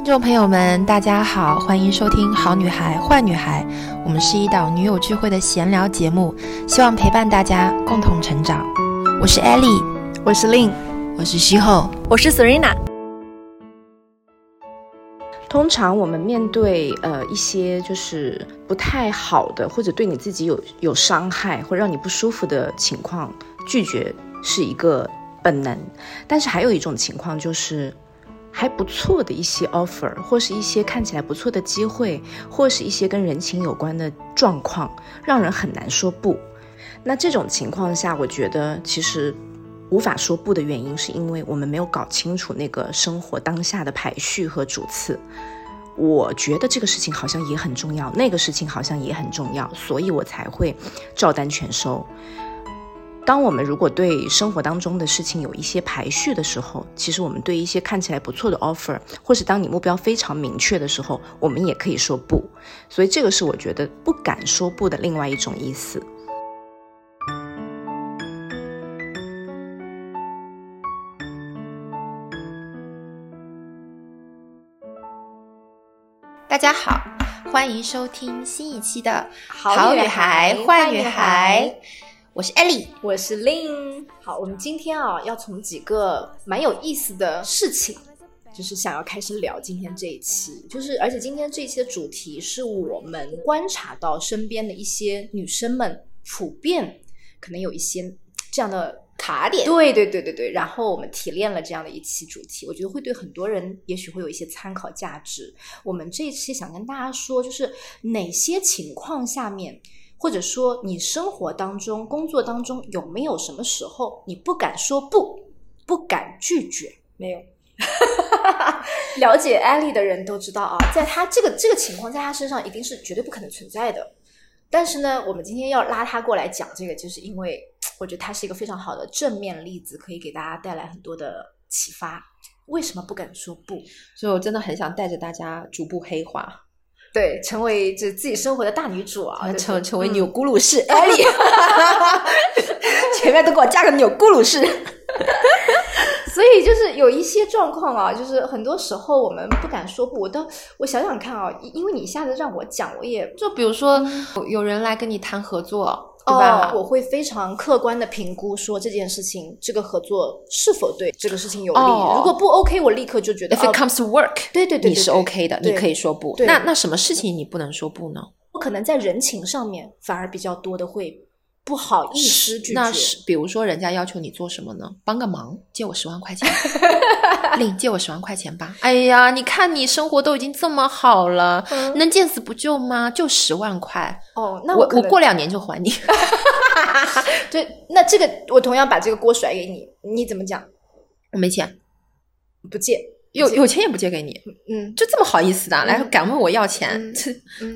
听众朋友们，大家好，欢迎收听《好女孩坏女孩》，我们是一档女友聚会的闲聊节目，希望陪伴大家共同成长。我是 Ellie，我是 Lin，我是西后，我是 Serena。通常我们面对呃一些就是不太好的，或者对你自己有有伤害或让你不舒服的情况，拒绝是一个本能。但是还有一种情况就是。还不错的一些 offer，或是一些看起来不错的机会，或是一些跟人情有关的状况，让人很难说不。那这种情况下，我觉得其实无法说不的原因，是因为我们没有搞清楚那个生活当下的排序和主次。我觉得这个事情好像也很重要，那个事情好像也很重要，所以我才会照单全收。当我们如果对生活当中的事情有一些排序的时候，其实我们对一些看起来不错的 offer，或是当你目标非常明确的时候，我们也可以说不。所以这个是我觉得不敢说不的另外一种意思。大家好，欢迎收听新一期的《好女孩坏女孩》。我是 Ellie，我是 Lin。好，我们今天啊，要从几个蛮有意思的事情，就是想要开始聊今天这一期。就是，而且今天这一期的主题是我们观察到身边的一些女生们普遍可能有一些这样的卡点。对对对对对。然后我们提炼了这样的一期主题，我觉得会对很多人也许会有一些参考价值。我们这一期想跟大家说，就是哪些情况下面。或者说，你生活当中、工作当中有没有什么时候你不敢说不，不敢拒绝？没有。了解艾丽的人都知道啊，在她这个这个情况，在她身上一定是绝对不可能存在的。但是呢，我们今天要拉她过来讲这个，就是因为我觉得她是一个非常好的正面例子，可以给大家带来很多的启发。为什么不敢说不？所以我真的很想带着大家逐步黑化。对，成为这自己生活的大女主啊，成成为钮钴鲁氏艾莉，前面都给我加个钮钴鲁氏。所以就是有一些状况啊，就是很多时候我们不敢说不。我都我想想看啊，因为你一下子让我讲，我也就比如说有人来跟你谈合作。对吧？我会非常客观的评估说这件事情，这个合作是否对这个事情有利。如果不 OK，我立刻就觉得。If it comes to work，对对对，你是 OK 的，你可以说不。那那什么事情你不能说不呢？我可能在人情上面反而比较多的会不好意思拒绝。那是比如说人家要求你做什么呢？帮个忙，借我十万块钱。令借我十万块钱吧。哎呀，你看你生活都已经这么好了，能见死不救吗？就十万块。哦，那我我过两年就还你。对，那这个我同样把这个锅甩给你，你怎么讲？我没钱，不借，有有钱也不借给你。嗯，就这么好意思的，来敢问我要钱？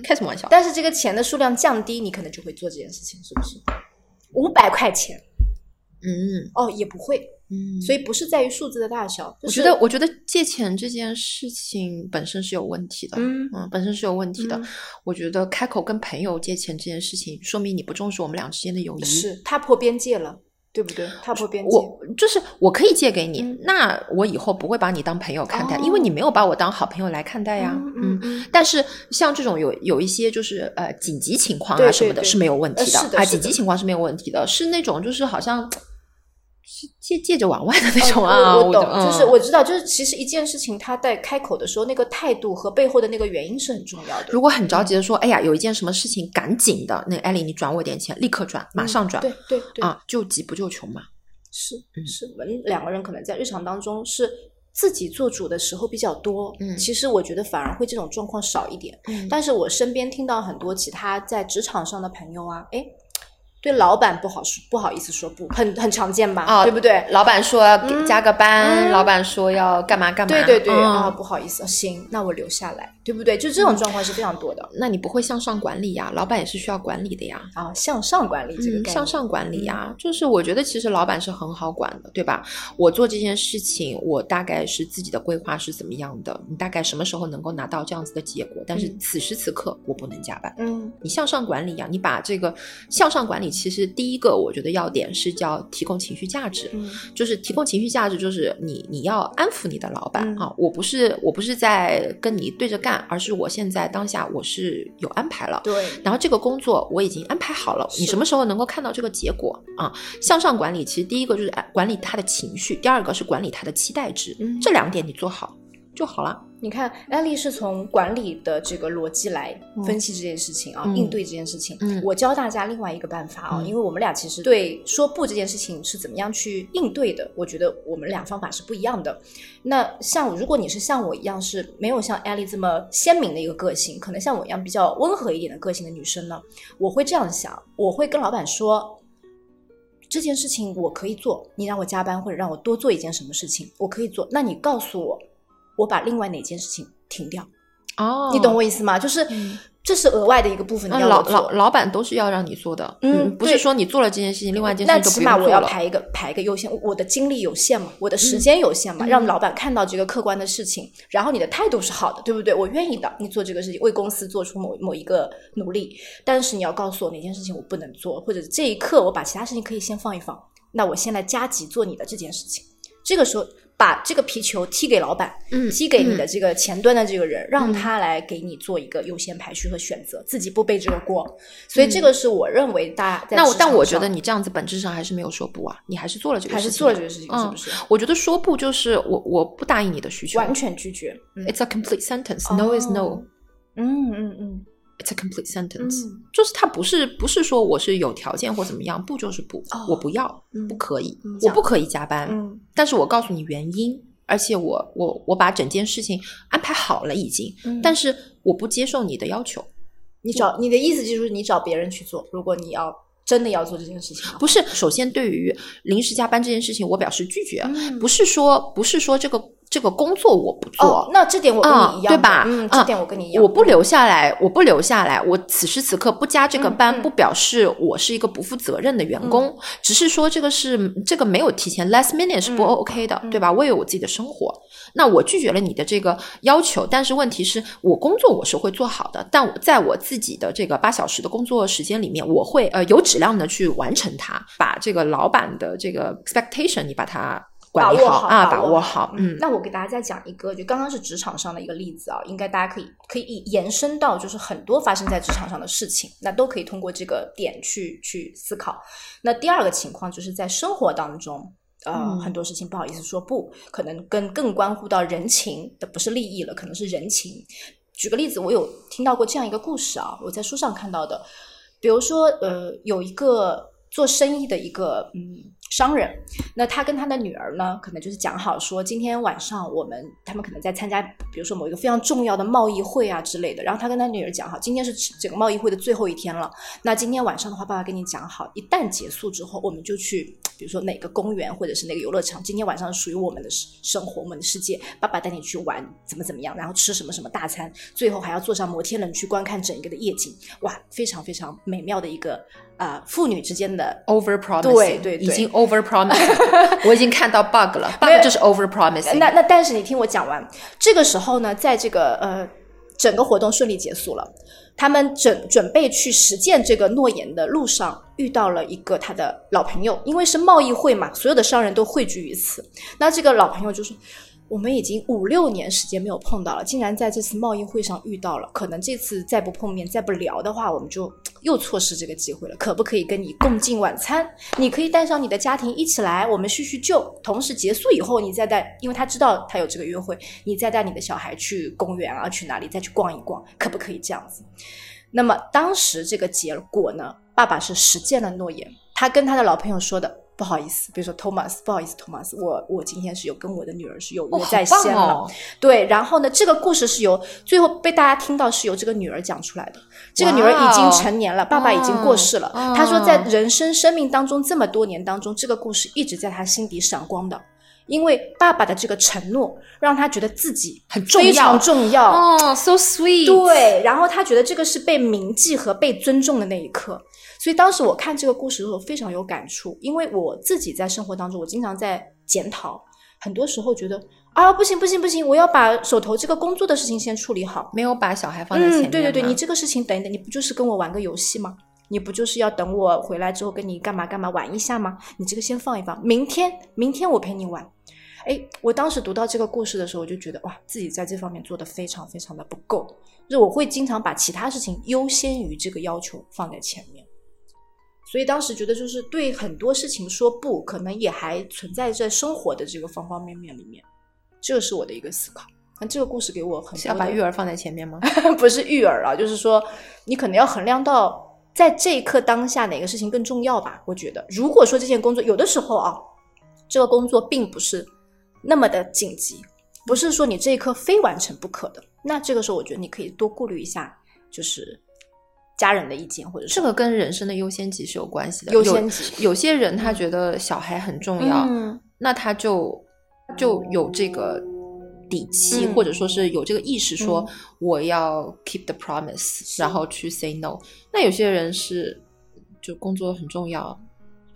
开什么玩笑？但是这个钱的数量降低，你可能就会做这件事情，是不是？五百块钱。嗯，哦，也不会。嗯，所以不是在于数字的大小。我觉得，我觉得借钱这件事情本身是有问题的。嗯嗯，本身是有问题的。我觉得开口跟朋友借钱这件事情，说明你不重视我们俩之间的友谊。是踏破边界了，对不对？踏破边界。我就是我可以借给你，那我以后不会把你当朋友看待，因为你没有把我当好朋友来看待呀。嗯嗯。但是像这种有有一些就是呃紧急情况啊什么的，是没有问题的啊。紧急情况是没有问题的，是那种就是好像。是借借着往外的那种啊，我懂，就是我知道，就是其实一件事情，他在开口的时候，那个态度和背后的那个原因是很重要的。如果很着急的说，哎呀，有一件什么事情，赶紧的，那艾丽，你转我点钱，立刻转，马上转，对对对，啊，救急不救穷嘛。是是，我们两个人可能在日常当中是自己做主的时候比较多，嗯，其实我觉得反而会这种状况少一点，嗯，但是我身边听到很多其他在职场上的朋友啊，哎。对老板不好说，不好意思说不，很很常见吧？啊对不对？老板说要加个班，老板说要干嘛干嘛？对对对啊，不好意思，行，那我留下来，对不对？就这种状况是非常多的。那你不会向上管理呀？老板也是需要管理的呀。啊，向上管理这个向上管理呀，就是我觉得其实老板是很好管的，对吧？我做这件事情，我大概是自己的规划是怎么样的？你大概什么时候能够拿到这样子的结果？但是此时此刻我不能加班。嗯，你向上管理呀，你把这个向上管理。其实第一个我觉得要点是叫提供情绪价值，就是提供情绪价值，就是你你要安抚你的老板啊，我不是我不是在跟你对着干，而是我现在当下我是有安排了，对，然后这个工作我已经安排好了，你什么时候能够看到这个结果啊？向上管理其实第一个就是管理他的情绪，第二个是管理他的期待值，这两点你做好。就好了。你看，艾丽是从管理的这个逻辑来分析这件事情啊，应对这件事情。嗯，我教大家另外一个办法啊，因为我们俩其实对说不这件事情是怎么样去应对的，我觉得我们俩方法是不一样的。那像如果你是像我一样是没有像艾丽这么鲜明的一个个性，可能像我一样比较温和一点的个性的女生呢，我会这样想，我会跟老板说，这件事情我可以做，你让我加班或者让我多做一件什么事情，我可以做。那你告诉我。我把另外哪件事情停掉，哦，你懂我意思吗？就是这是额外的一个部分，要老老老板都是要让你做的，嗯，不是说你做了这件事情，另外一件事情那起码我要排一个排一个优先，我的精力有限嘛，我的时间有限嘛，让老板看到这个客观的事情，然后你的态度是好的，对不对？我愿意的，你做这个事情，为公司做出某某一个努力，但是你要告诉我哪件事情我不能做，或者这一刻我把其他事情可以先放一放，那我先来加急做你的这件事情，这个时候。把这个皮球踢给老板，踢给你的这个前端的这个人，让他来给你做一个优先排序和选择，自己不背这个锅。所以这个是我认为大家。那我但我觉得你这样子本质上还是没有说不啊，你还是做了这个事情，还是做了这个事情，是不是？我觉得说不就是我我不答应你的需求，完全拒绝。It's a complete sentence. No is no. 嗯嗯嗯。It's a complete sentence，就是他不是不是说我是有条件或怎么样，不就是不，我不要，不可以，我不可以加班，但是我告诉你原因，而且我我我把整件事情安排好了已经，但是我不接受你的要求，你找你的意思就是你找别人去做，如果你要真的要做这件事情，不是，首先对于临时加班这件事情，我表示拒绝，不是说不是说这个。这个工作我不做，那这点我跟你一样，对吧？嗯，这点我跟你一样。我不留下来，我不留下来，我此时此刻不加这个班，不表示我是一个不负责任的员工，只是说这个是这个没有提前 last minute 是不 OK 的，对吧？我有我自己的生活，那我拒绝了你的这个要求，但是问题是我工作我是会做好的，但我在我自己的这个八小时的工作时间里面，我会呃有质量的去完成它，把这个老板的这个 expectation 你把它。把握好啊，把握好。嗯，那我给大家再讲一个，就刚刚是职场上的一个例子啊，应该大家可以可以延伸到就是很多发生在职场上的事情，那都可以通过这个点去去思考。那第二个情况就是在生活当中，呃，很多事情不好意思说不，可能跟更关乎到人情的不是利益了，可能是人情。举个例子，我有听到过这样一个故事啊，我在书上看到的，比如说呃，有一个做生意的一个嗯。商人，那他跟他的女儿呢，可能就是讲好说，今天晚上我们他们可能在参加，比如说某一个非常重要的贸易会啊之类的。然后他跟他女儿讲好，今天是整个贸易会的最后一天了。那今天晚上的话，爸爸跟你讲好，一旦结束之后，我们就去，比如说哪个公园或者是哪个游乐场。今天晚上属于我们的生活，我们的世界。爸爸带你去玩，怎么怎么样，然后吃什么什么大餐，最后还要坐上摩天轮去观看整一个的夜景。哇，非常非常美妙的一个。啊，父女之间的 over promise，对对对，已经 over promise，我已经看到 bug 了，bug 就是 over promise。那那但是你听我讲完，这个时候呢，在这个呃整个活动顺利结束了，他们准准备去实践这个诺言的路上，遇到了一个他的老朋友，因为是贸易会嘛，所有的商人都汇聚于此。那这个老朋友就说。我们已经五六年时间没有碰到了，竟然在这次贸易会上遇到了。可能这次再不碰面、再不聊的话，我们就又错失这个机会了。可不可以跟你共进晚餐？你可以带上你的家庭一起来，我们叙叙旧。同时结束以后，你再带，因为他知道他有这个约会，你再带你的小孩去公园啊，去哪里再去逛一逛，可不可以这样子？那么当时这个结果呢？爸爸是实践了诺言，他跟他的老朋友说的。不好意思，比如说 Thomas，不好意思，Thomas，我我今天是有跟我的女儿是有约在先了，对，然后呢，这个故事是由最后被大家听到是由这个女儿讲出来的，这个女儿已经成年了，爸爸已经过世了，他说在人生生命当中这么多年当中，这个故事一直在她心底闪光的，因为爸爸的这个承诺让他觉得自己很重要，非常重要。哦，so sweet，对，然后他觉得这个是被铭记和被尊重的那一刻。所以当时我看这个故事的时候非常有感触，因为我自己在生活当中，我经常在检讨，很多时候觉得啊，不行不行不行，我要把手头这个工作的事情先处理好，没有把小孩放在前面。嗯，对对对，你这个事情等一等，你不就是跟我玩个游戏吗？你不就是要等我回来之后跟你干嘛干嘛玩一下吗？你这个先放一放，明天明天我陪你玩。哎，我当时读到这个故事的时候，我就觉得哇，自己在这方面做的非常非常的不够，就是我会经常把其他事情优先于这个要求放在前面。所以当时觉得，就是对很多事情说不，可能也还存在在生活的这个方方面面里面。这是我的一个思考。那这个故事给我很要把育儿放在前面吗？不是育儿啊，就是说你可能要衡量到在这一刻当下哪个事情更重要吧。我觉得，如果说这件工作有的时候啊，这个工作并不是那么的紧急，不是说你这一刻非完成不可的，那这个时候我觉得你可以多顾虑一下，就是。家人的意见，或者这个跟人生的优先级是有关系的。优先级，有些人他觉得小孩很重要，那他就就有这个底气，或者说是有这个意识，说我要 keep the promise，然后去 say no。那有些人是就工作很重要，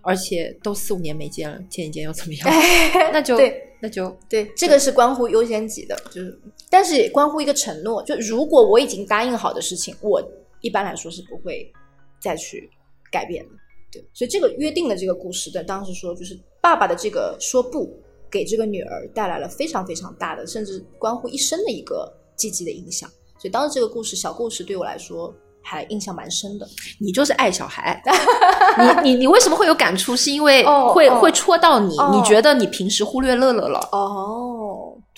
而且都四五年没见了，见一见又怎么样？那就那就对，这个是关乎优先级的，就是但是也关乎一个承诺，就如果我已经答应好的事情，我。一般来说是不会再去改变的，对，所以这个约定的这个故事的当时说，就是爸爸的这个说不给这个女儿带来了非常非常大的，甚至关乎一生的一个积极的影响。所以当时这个故事小故事对我来说还印象蛮深的。你就是爱小孩，你你你为什么会有感触？是因为会会戳到你？你觉得你平时忽略乐乐了？哦。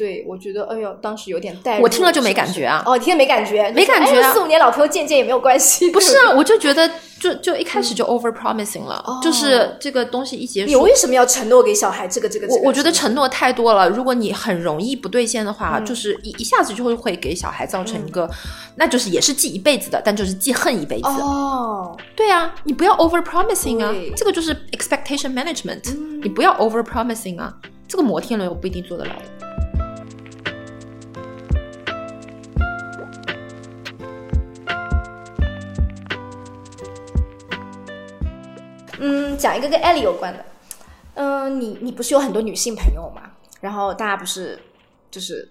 对，我觉得，哎呦，当时有点带，我听了就没感觉啊。哦，听了没感觉，没感觉啊。四五年老朋友见见也没有关系。不是啊，我就觉得，就就一开始就 over promising 了，就是这个东西一结束。你为什么要承诺给小孩这个这个？我我觉得承诺太多了，如果你很容易不兑现的话，就是一一下子就会会给小孩造成一个，那就是也是记一辈子的，但就是记恨一辈子。哦，对啊，你不要 over promising 啊，这个就是 expectation management，你不要 over promising 啊，这个摩天轮我不一定做得了。嗯，讲一个跟艾莉有关的。嗯，你你不是有很多女性朋友吗？然后大家不是就是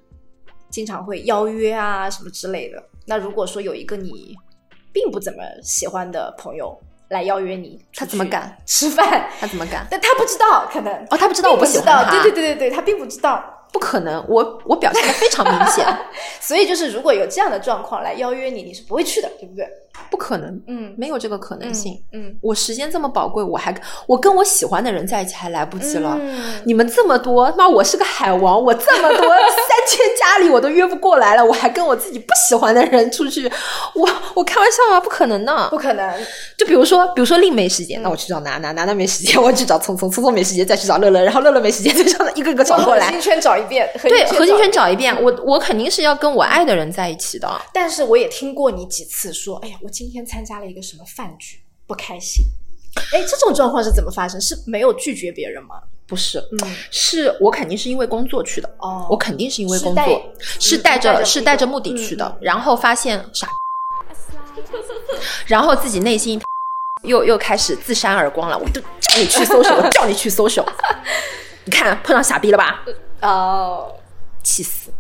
经常会邀约啊什么之类的。那如果说有一个你并不怎么喜欢的朋友来邀约你，他怎么敢吃饭？他怎么敢？但他不知道，可能哦，他不知道我不喜欢他。对对对对对，他并不知道。不可能，我我表现的非常明显，所以就是如果有这样的状况来邀约你，你是不会去的，对不对？不可能，嗯，没有这个可能性，嗯，我时间这么宝贵，我还我跟我喜欢的人在一起还来不及了，嗯你们这么多，妈，我是个海王，我这么多 三千家里我都约不过来了，我还跟我自己不喜欢的人出去，我我开玩笑啊，不可能呢，不可能。就比如说，比如说令没时间，那我去找娜娜，娜娜没时间，我去找聪聪，聪聪没时间再去找乐乐，然后乐乐没时间再找一个个找过来，圈找一遍，对，核心圈找一遍，我我肯定是要跟我爱的人在一起的。但是我也听过你几次说，哎呀，我今天参加了一个什么饭局，不开心。哎，这种状况是怎么发生？是没有拒绝别人吗？不是，嗯，是我肯定是因为工作去的。哦，我肯定是因为工作，是带着是带着目的去的。然后发现傻，然后自己内心 又又开始自扇耳光了。我都叫你去搜索我叫你去搜索你看碰上傻逼了吧？哦，气死！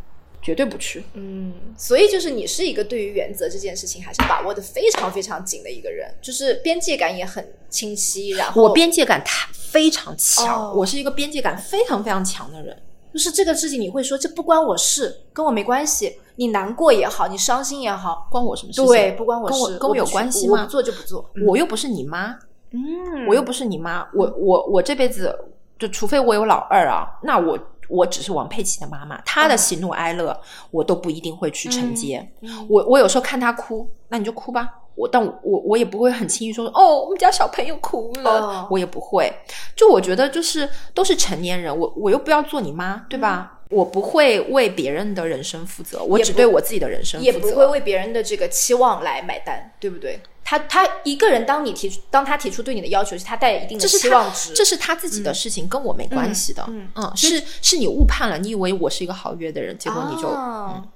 绝对不去。嗯，所以就是你是一个对于原则这件事情还是把握的非常非常紧的一个人，就是边界感也很清晰。然后我边界感太非常强，我是一个边界感非常非常强的人。就是这个事情你会说这不关我事，跟我没关系。你难过也好，你伤心也好，关我什么事？对，不关我事，跟我有关系吗？不做就不做，我又不是你妈。嗯，我又不是你妈。我我我这辈子就除非我有老二啊，那我。我只是王佩奇的妈妈，她的喜怒哀乐我都不一定会去承接。我我有时候看她哭，那你就哭吧。我但我我也不会很轻易说哦，我们家小朋友哭了，我也不会。就我觉得就是都是成年人，我我又不要做你妈，对吧？我不会为别人的人生负责，我只对我自己的人生负责，也不会为别人的这个期望来买单，对不对？他他一个人，当你提出，当他提出对你的要求，是他带一定的期望值，这是他自己的事情，跟我没关系的。嗯嗯，是是你误判了，你以为我是一个好约的人，结果你就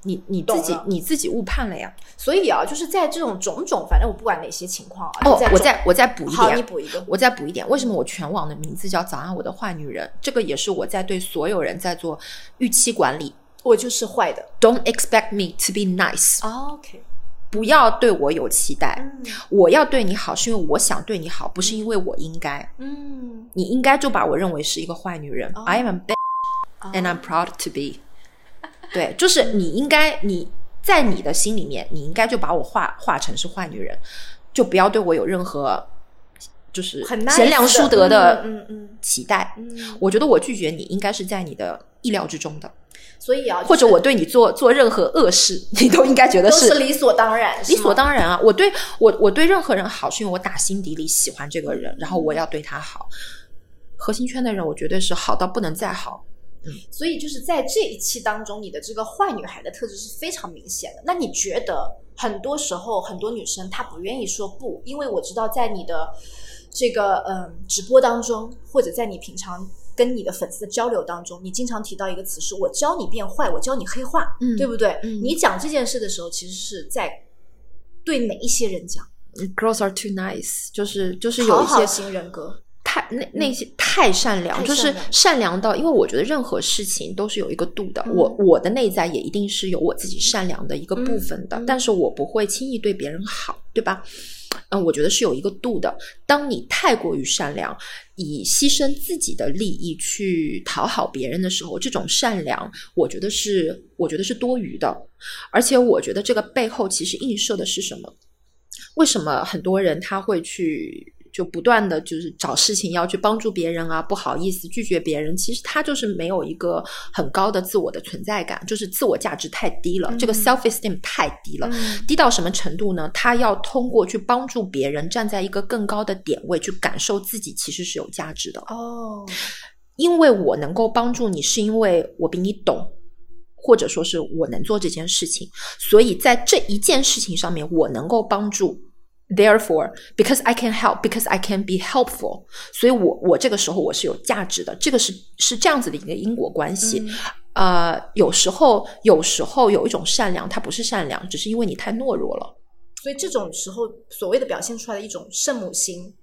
你你自己你自己误判了呀。所以啊，就是在这种种种，反正我不管哪些情况啊，哦，我再我再补一点，你补一个，我再补一点。为什么我全网的名字叫早安我的坏女人？这个也是我在对所有人在做预期管理。我就是坏的，Don't expect me to be nice。OK。不要对我有期待。我要对你好，是因为我想对你好，不是因为我应该。嗯，你应该就把我认为是一个坏女人。I am a bitch, and I'm proud to be。对，就是你应该你在你的心里面，你应该就把我画画成是坏女人，就不要对我有任何。就是贤良淑德的嗯嗯期待，我觉得我拒绝你应该是在你的意料之中的，所以啊，或者我对你做做任何恶事，你都应该觉得是理所当然，理所当然啊！我对我我对任何人好，是因为我打心底里喜欢这个人，然后我要对他好。核心圈的人，我绝对是好到不能再好。嗯，所以就是在这一期当中，你的这个坏女孩的特质是非常明显的。那你觉得很多时候很多女生她不愿意说不，因为我知道在你的。这个嗯，直播当中，或者在你平常跟你的粉丝的交流当中，你经常提到一个词，是我教你变坏，我教你黑化，嗯对不对？你讲这件事的时候，其实是在对哪一些人讲？Girls are too nice，就是就是有一些型人格，太那那些太善良，就是善良到，因为我觉得任何事情都是有一个度的。我我的内在也一定是有我自己善良的一个部分的，但是我不会轻易对别人好，对吧？嗯，我觉得是有一个度的。当你太过于善良，以牺牲自己的利益去讨好别人的时候，这种善良，我觉得是，我觉得是多余的。而且，我觉得这个背后其实映射的是什么？为什么很多人他会去？就不断的就是找事情要去帮助别人啊，不好意思拒绝别人，其实他就是没有一个很高的自我的存在感，就是自我价值太低了，这个 self esteem 太低了，低到什么程度呢？他要通过去帮助别人，站在一个更高的点位去感受自己其实是有价值的哦，因为我能够帮助你，是因为我比你懂，或者说是我能做这件事情，所以在这一件事情上面，我能够帮助。Therefore, because I can help, because I can be helpful，所以我我这个时候我是有价值的，这个是是这样子的一个因果关系。呃，有时候有时候有一种善良，它不是善良，只是因为你太懦弱了。所以这种时候，所谓的表现出来的一种圣母心，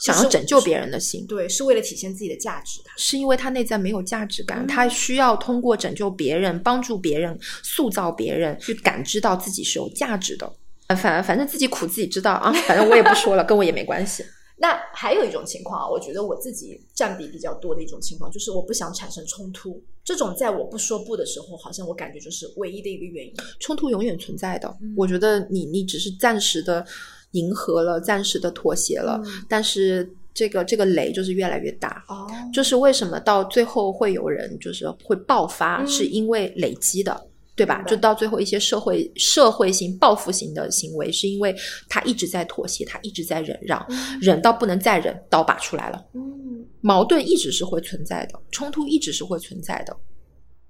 想要拯救别人的心，对，是为了体现自己的价值。是因为他内在没有价值感，他需要通过拯救别人、帮助别人、塑造别人，去感知到自己是有价值的。反反正自己苦自己知道啊，反正我也不说了，跟我也没关系。那还有一种情况啊，我觉得我自己占比比较多的一种情况，就是我不想产生冲突。这种在我不说不的时候，好像我感觉就是唯一的一个原因。冲突永远存在的，我觉得你你只是暂时的迎合了，暂时的妥协了，但是这个这个雷就是越来越大。哦，就是为什么到最后会有人就是会爆发，是因为累积的。对吧？就到最后一些社会社会性报复型的行为，是因为他一直在妥协，他一直在忍让，忍到不能再忍，刀拔出来了。嗯，矛盾一直是会存在的，冲突一直是会存在的。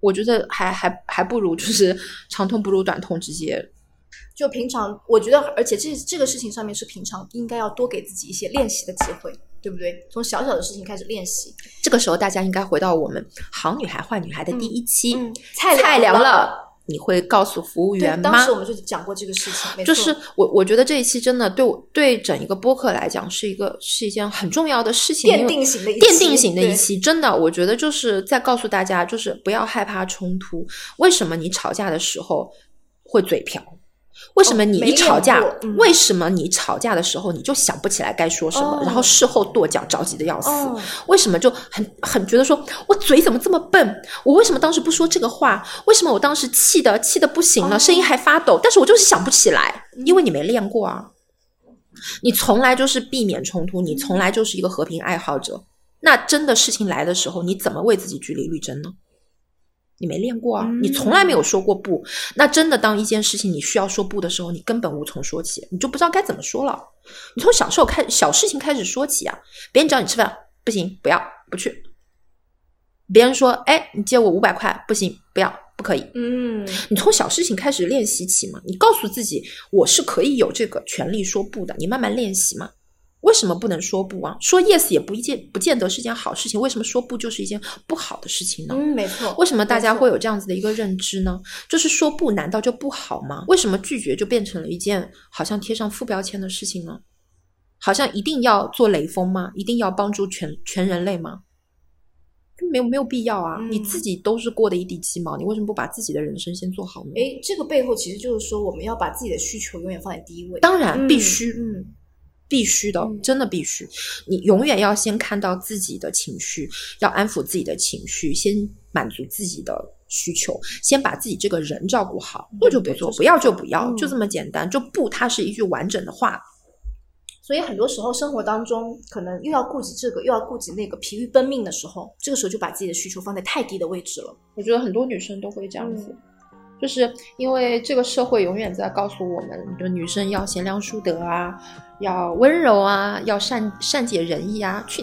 我觉得还还还不如就是 长痛不如短痛，直接就平常。我觉得，而且这这个事情上面是平常应该要多给自己一些练习的机会，对不对？从小小的事情开始练习。这个时候，大家应该回到我们好女孩坏女孩的第一期，菜菜凉了。你会告诉服务员吗？当时我们就讲过这个事情，就是我我觉得这一期真的对我对整一个播客来讲是一个是一件很重要的事情，奠定型的奠定型的一期，真的，我觉得就是在告诉大家，就是不要害怕冲突。为什么你吵架的时候会嘴瓢？为什么你一吵架？为什么你吵架的时候你就想不起来该说什么，然后事后跺脚着急的要死？为什么就很很觉得说我嘴怎么这么笨？我为什么当时不说这个话？为什么我当时气的气的不行了，声音还发抖？但是我就是想不起来，因为你没练过啊。你从来就是避免冲突，你从来就是一个和平爱好者。那真的事情来的时候，你怎么为自己据理力争呢？你没练过啊，你从来没有说过不。那真的，当一件事情你需要说不的时候，你根本无从说起，你就不知道该怎么说了。你从小时候开小事情开始说起啊，别人找你吃饭，不行，不要，不去。别人说，哎，你借我五百块，不行，不要，不可以。嗯，你从小事情开始练习起嘛，你告诉自己，我是可以有这个权利说不的，你慢慢练习嘛。为什么不能说不啊？说 yes 也不一件不见得是件好事情。为什么说不就是一件不好的事情呢？嗯，没错。为什么大家会有这样子的一个认知呢？就是说不难道就不好吗？为什么拒绝就变成了一件好像贴上负标签的事情呢？好像一定要做雷锋吗？一定要帮助全全人类吗？没有没有必要啊！你自己都是过的一地鸡毛，你为什么不把自己的人生先做好呢？哎，这个背后其实就是说，我们要把自己的需求永远放在第一位。当然，必须，嗯，必须的，真的必须。你永远要先看到自己的情绪，要安抚自己的情绪，先满足自己的需求，先把自己这个人照顾好。做就不做，不要就不要，就这么简单。就不，它是一句完整的话。所以很多时候，生活当中可能又要顾及这个，又要顾及那个，疲于奔命的时候，这个时候就把自己的需求放在太低的位置了。我觉得很多女生都会这样子，就是因为这个社会永远在告诉我们，就女生要贤良淑德啊，要温柔啊，要善善解人意啊。去，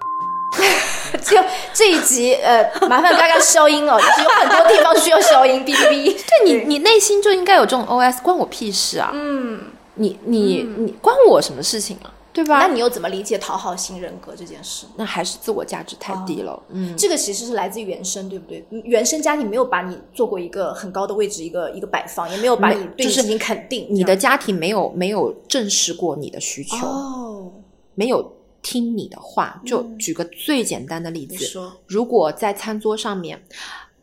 就这一集，呃，麻烦大家消音哦，就是有很多地方需要消音，哔哔哔。对你，你内心就应该有这种 OS，关我屁事啊！嗯，你你你关我什么事情啊？对吧？那你又怎么理解讨好型人格这件事？那还是自我价值太低了。嗯，这个其实是来自原生，对不对？原生家庭没有把你做过一个很高的位置，一个一个摆放，也没有把你对进行肯定。你的家庭没有没有正视过你的需求，哦，没有听你的话。就举个最简单的例子，如果在餐桌上面，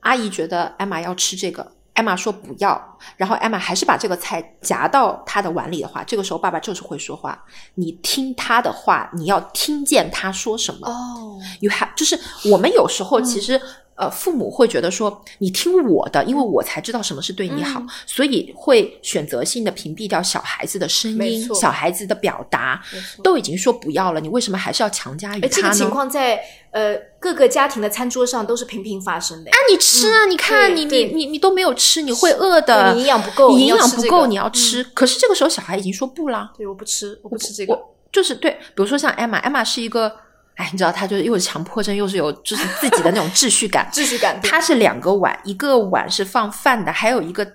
阿姨觉得艾玛要吃这个。艾玛说不要，然后艾玛还是把这个菜夹到他的碗里的话，这个时候爸爸就是会说话。你听他的话，你要听见他说什么。哦，You have，就是我们有时候其实。呃，父母会觉得说你听我的，因为我才知道什么是对你好，所以会选择性的屏蔽掉小孩子的声音，小孩子的表达，都已经说不要了，你为什么还是要强加于他呢？这个情况在呃各个家庭的餐桌上都是频频发生的。啊，你吃啊，你看你你你你都没有吃，你会饿的，你营养不够，你营养不够，你要吃。可是这个时候小孩已经说不啦，对，我不吃，我不吃这个，就是对。比如说像艾玛，艾玛是一个。哎，你知道他就是又是强迫症，又是有就是自己的那种秩序感。秩序感。他是两个碗，一个碗是放饭的，还有一个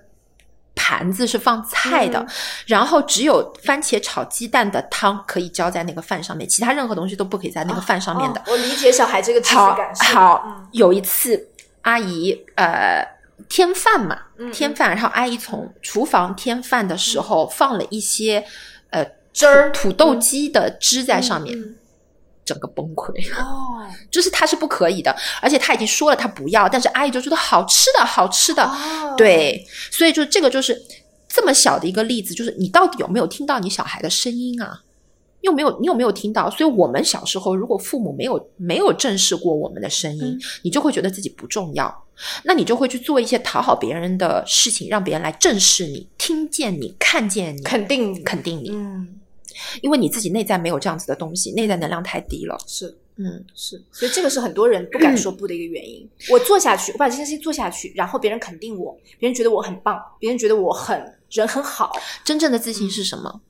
盘子是放菜的。然后只有番茄炒鸡蛋的汤可以浇在那个饭上面，其他任何东西都不可以在那个饭上面的。我理解小孩这个秩序感。好，有一次阿姨呃添饭嘛，添饭，然后阿姨从厨房添饭的时候放了一些呃汁儿土豆鸡的汁在上面。整个崩溃哦，就是他是不可以的，而且他已经说了他不要，但是阿姨就觉得好吃的好吃的，对，所以就这个就是这么小的一个例子，就是你到底有没有听到你小孩的声音啊？又没有你有没有听到？所以我们小时候如果父母没有没有正视过我们的声音，你就会觉得自己不重要，那你就会去做一些讨好别人的事情，让别人来正视你、听见你、看见你、肯定你、肯定你，嗯。因为你自己内在没有这样子的东西，内在能量太低了。是，嗯，是，所以这个是很多人不敢说不的一个原因。我做下去，我把这件事情做下去，然后别人肯定我，别人觉得我很棒，别人觉得我很人很好。真正的自信是什么？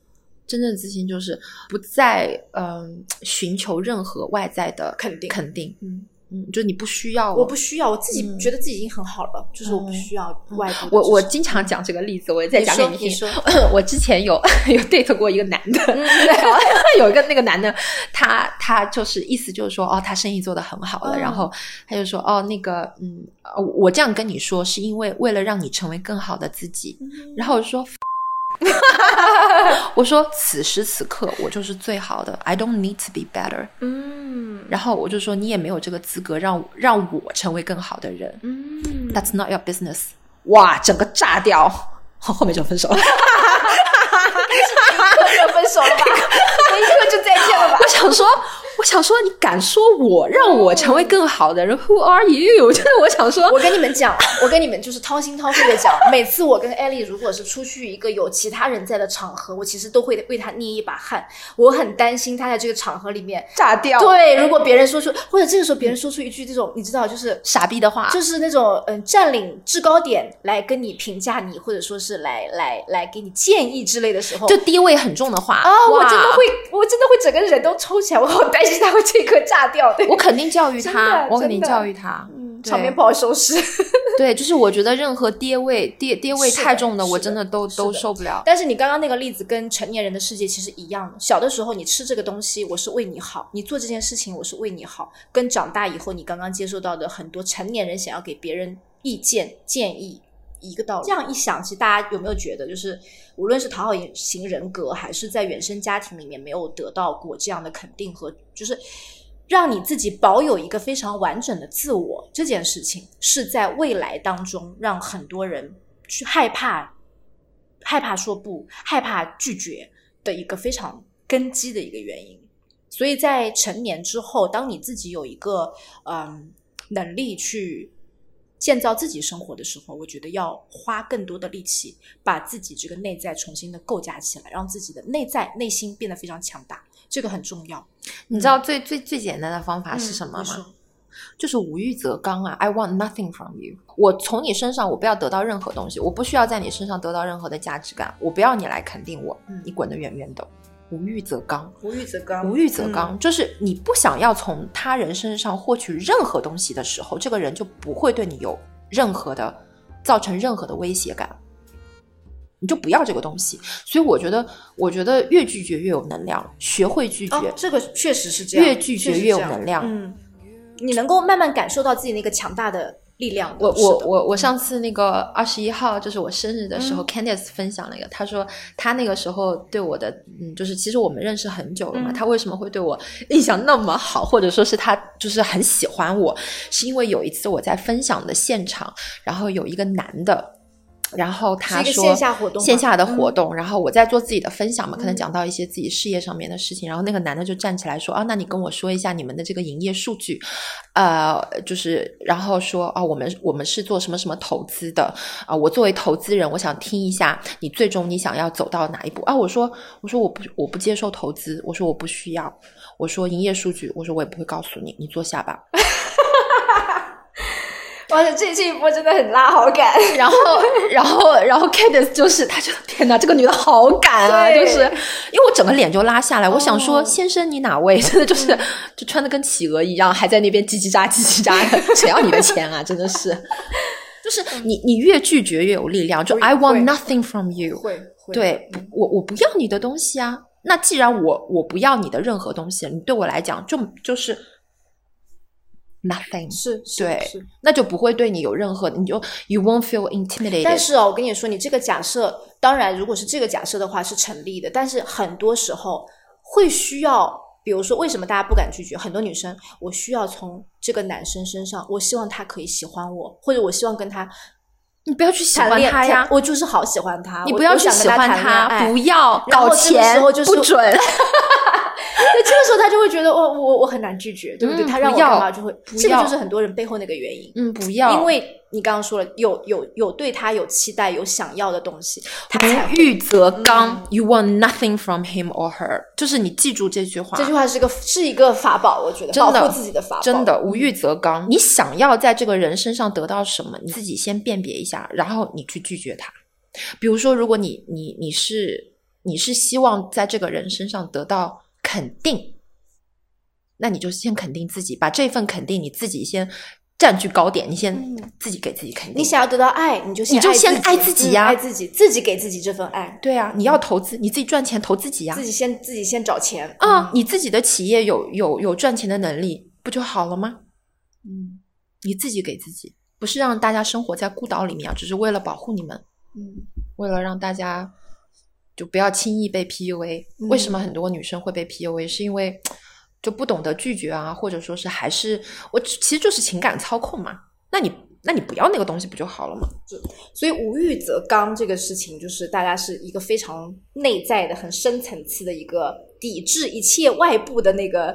真正的自信就是不再嗯寻求任何外在的肯定，肯定，嗯。嗯，就你不需要，我不需要，我自己觉得自己已经很好了，就是我不需要外部。我我经常讲这个例子，我也再讲给你听。我之前有 有 date 过一个男的，有一个那个男的，他他就是意思就是说，哦，他生意做得很好了，然后他就说，哦，那个，嗯，我这样跟你说，是因为为了让你成为更好的自己，然后我就说。我说此时此刻我就是最好的，I don't need to be better。嗯，然后我就说你也没有这个资格让让我成为更好的人。嗯，That's not your business。哇，整个炸掉，后面就分手了。立刻就分手了吧？立刻就再见了吧？我想说。我想说，你敢说我让我成为更好的人？Who are you？就是我想说，我跟你们讲，我跟你们就是掏心掏肺的讲。每次我跟艾丽如果是出去一个有其他人在的场合，我其实都会为他捏一把汗。我很担心他在这个场合里面炸掉。对，如果别人说出，或者这个时候别人说出一句这种你知道就是傻逼的话，就是那种嗯占领制高点来跟你评价你，或者说是来来来给你建议之类的时候，就低位很重的话啊，我真的会，我真的会整个人都抽起来，我好担。他会这颗炸掉，的我肯定教育他，我肯定教育他，嗯，场面不好收拾。对，就是我觉得任何爹味、爹爹味太重的，我真的都都受不了。但是你刚刚那个例子跟成年人的世界其实一样的，小的时候你吃这个东西，我是为你好；你做这件事情，我是为你好。跟长大以后你刚刚接受到的很多成年人想要给别人意见建议一个道理。这样一想，其实大家有没有觉得，就是？无论是讨好型人格，还是在原生家庭里面没有得到过这样的肯定和，就是让你自己保有一个非常完整的自我，这件事情是在未来当中让很多人去害怕、害怕说不、害怕拒绝的一个非常根基的一个原因。所以在成年之后，当你自己有一个嗯能力去建造自己生活的时候，我觉得要花更多的力气，把自己这个内在重新的构架起来，让自己的内在内心变得非常强大，这个很重要。你知道最最最简单的方法是什么吗？就是无欲则刚啊！I want nothing from you。我从你身上，我不要得到任何东西，我不需要在你身上得到任何的价值感，我不要你来肯定我，你滚得远远的。无欲则刚，无欲则刚，无欲则刚，就是你不想要从他人身上获取任何东西的时候，这个人就不会对你有任何的造成任何的威胁感，你就不要这个东西。所以我觉得，我觉得越拒绝越有能量，学会拒绝，这个确实是这样，越拒绝越有能量。嗯，你能够慢慢感受到自己那个强大的。力量。我我我我上次那个二十一号，就是我生日的时候，Candice 分享了一个，他说他那个时候对我的，嗯，就是其实我们认识很久了嘛，他为什么会对我印象那么好，或者说是他就是很喜欢我，是因为有一次我在分享的现场，然后有一个男的。然后他说线下活动，线下的活动。然后我在做自己的分享嘛，可能讲到一些自己事业上面的事情。然后那个男的就站起来说：“啊，那你跟我说一下你们的这个营业数据，呃，就是然后说啊，我们我们是做什么什么投资的啊？我作为投资人，我想听一下你最终你想要走到哪一步啊？我说我说我不我不接受投资，我说我不需要，我说营业数据，我说我也不会告诉你，你坐下吧。”哇塞，这这一波真的很拉好感。然后，然后，然后 k a t e 就是，他就天哪，这个女的好敢啊！就是，因为我整个脸就拉下来，我想说，先生你哪位？真的就是，就穿的跟企鹅一样，还在那边叽叽喳叽叽喳的，谁要你的钱啊？真的是，就是你你越拒绝越有力量。就 I want nothing from you，会，对，我我不要你的东西啊。那既然我我不要你的任何东西，你对我来讲就就是。Nothing 是对，那就不会对你有任何，你就 you won't feel intimidated。但是哦，我跟你说，你这个假设，当然，如果是这个假设的话是成立的，但是很多时候会需要，比如说，为什么大家不敢拒绝？很多女生，我需要从这个男生身上，我希望他可以喜欢我，或者我希望跟他，你不要去喜欢他呀，我就是好喜欢他，你不要去喜欢他，不要搞钱，不准。对，这个时候他就会觉得，哦我我很难拒绝，对不对？他让我干嘛就会，这个就是很多人背后那个原因。嗯，不要，因为你刚刚说了，有有有对他有期待，有想要的东西，他无欲则刚。You want nothing from him or her，就是你记住这句话。这句话是个是一个法宝，我觉得保护自己的法宝。真的，无欲则刚。你想要在这个人身上得到什么，你自己先辨别一下，然后你去拒绝他。比如说，如果你你你是你是希望在这个人身上得到。肯定，那你就先肯定自己，把这份肯定你自己先占据高点，你先自己给自己肯定。你想要得到爱，你就你就先爱自己呀，爱自己，自己给自己这份爱。对啊，你要投资，你自己赚钱投自己呀，自己先自己先找钱啊，你自己的企业有有有赚钱的能力，不就好了吗？嗯，你自己给自己，不是让大家生活在孤岛里面啊，只是为了保护你们，嗯，为了让大家。就不要轻易被 PUA。为什么很多女生会被 PUA？是因为就不懂得拒绝啊，或者说是还是我其实就是情感操控嘛？那你那你不要那个东西不就好了吗？所以无欲则刚这个事情，就是大家是一个非常内在的、很深层次的一个抵制一切外部的那个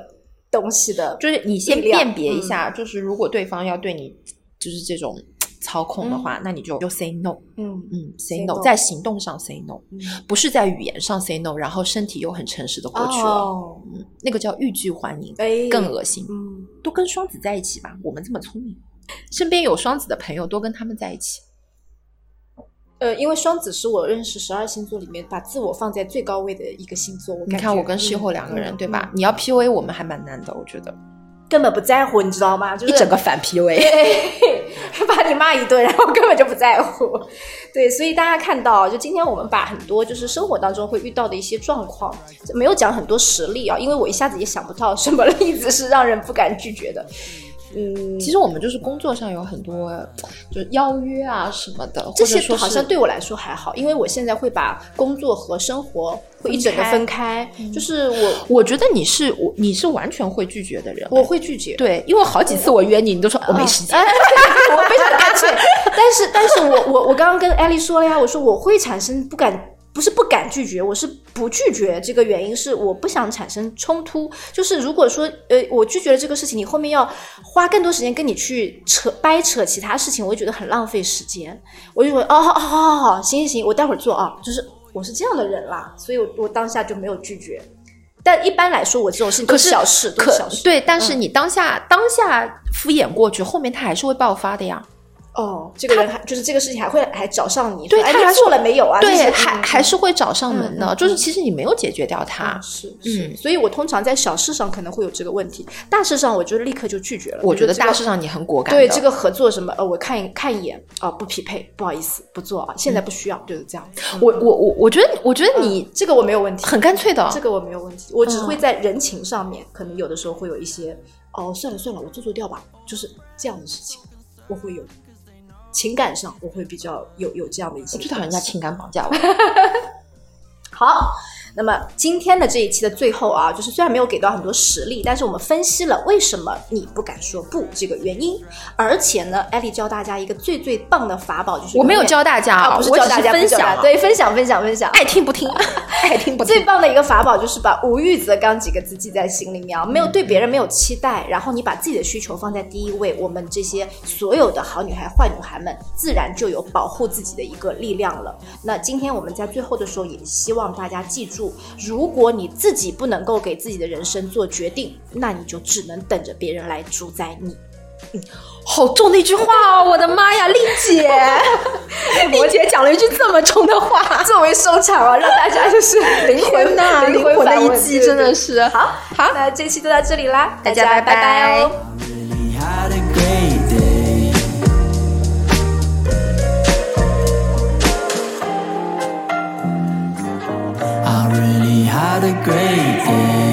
东西的。就是你先辨别一下，就是如果对方要对你就是这种。操控的话，那你就就 say no，嗯嗯，say no，在行动上 say no，不是在语言上 say no，然后身体又很诚实的过去了，嗯，那个叫欲拒还迎，更恶心。嗯，多跟双子在一起吧，我们这么聪明，身边有双子的朋友，多跟他们在一起。呃，因为双子是我认识十二星座里面把自我放在最高位的一个星座。你看我跟师后两个人，对吧？你要 P U A 我们还蛮难的，我觉得。根本不在乎，你知道吗？就是一整个反 PUA，把你骂一顿，然后根本就不在乎。对，所以大家看到，就今天我们把很多就是生活当中会遇到的一些状况，没有讲很多实例啊，因为我一下子也想不到什么例子是让人不敢拒绝的。嗯，其实我们就是工作上有很多就是邀约啊什么的，这些好像对我来说还好，因为我现在会把工作和生活会一整个分开。就是我，我觉得你是我，你是完全会拒绝的人。我会拒绝，对，因为好几次我约你，你都说我没时间，我非常干脆。但是，但是我我我刚刚跟艾丽说了呀，我说我会产生不敢。不是不敢拒绝，我是不拒绝。这个原因是我不想产生冲突。就是如果说呃我拒绝了这个事情，你后面要花更多时间跟你去扯掰扯其他事情，我就觉得很浪费时间。我就说哦好好好好好，行行行，我待会儿做啊。就是我是这样的人啦，所以我我当下就没有拒绝。但一般来说，我这种事情都是小事，都是小事。对，但是你当下当下敷衍过去，后面他还是会爆发的呀。哦，这个人还就是这个事情还会还找上你，对他做了没有啊？对，还还是会找上门的。就是其实你没有解决掉他，是是。所以我通常在小事上可能会有这个问题，大事上我就立刻就拒绝了。我觉得大事上你很果敢。对这个合作什么呃，我看一看一眼啊，不匹配，不好意思，不做啊，现在不需要，就是这样。我我我我觉得我觉得你这个我没有问题，很干脆的，这个我没有问题。我只会在人情上面，可能有的时候会有一些哦，算了算了，我做做掉吧，就是这样的事情，我会有。情感上我会比较有有这样的一些，我最讨厌人家情感绑架我。好。那么今天的这一期的最后啊，就是虽然没有给到很多实例，但是我们分析了为什么你不敢说不这个原因，而且呢，艾丽教大家一个最最棒的法宝，就是我没有教大家啊，不是教大家分享，对，分享分享分享，爱听不听，爱听不听。最棒的一个法宝就是把无欲则刚几个字记在心里面啊，没有对别人没有期待，然后你把自己的需求放在第一位，我们这些所有的好女孩、坏女孩们，自然就有保护自己的一个力量了。那今天我们在最后的时候，也希望大家记住，如果你自己不能够给自己的人生做决定，那你就只能等着别人来主宰你。嗯，好重的一句话哦！我的妈呀，丽姐，丽姐讲了一句这么重的话，作为收场啊，让大家就是 灵魂呐，灵魂的一击，真的是好好。那这期就到这里啦，大家拜拜哦。Great day.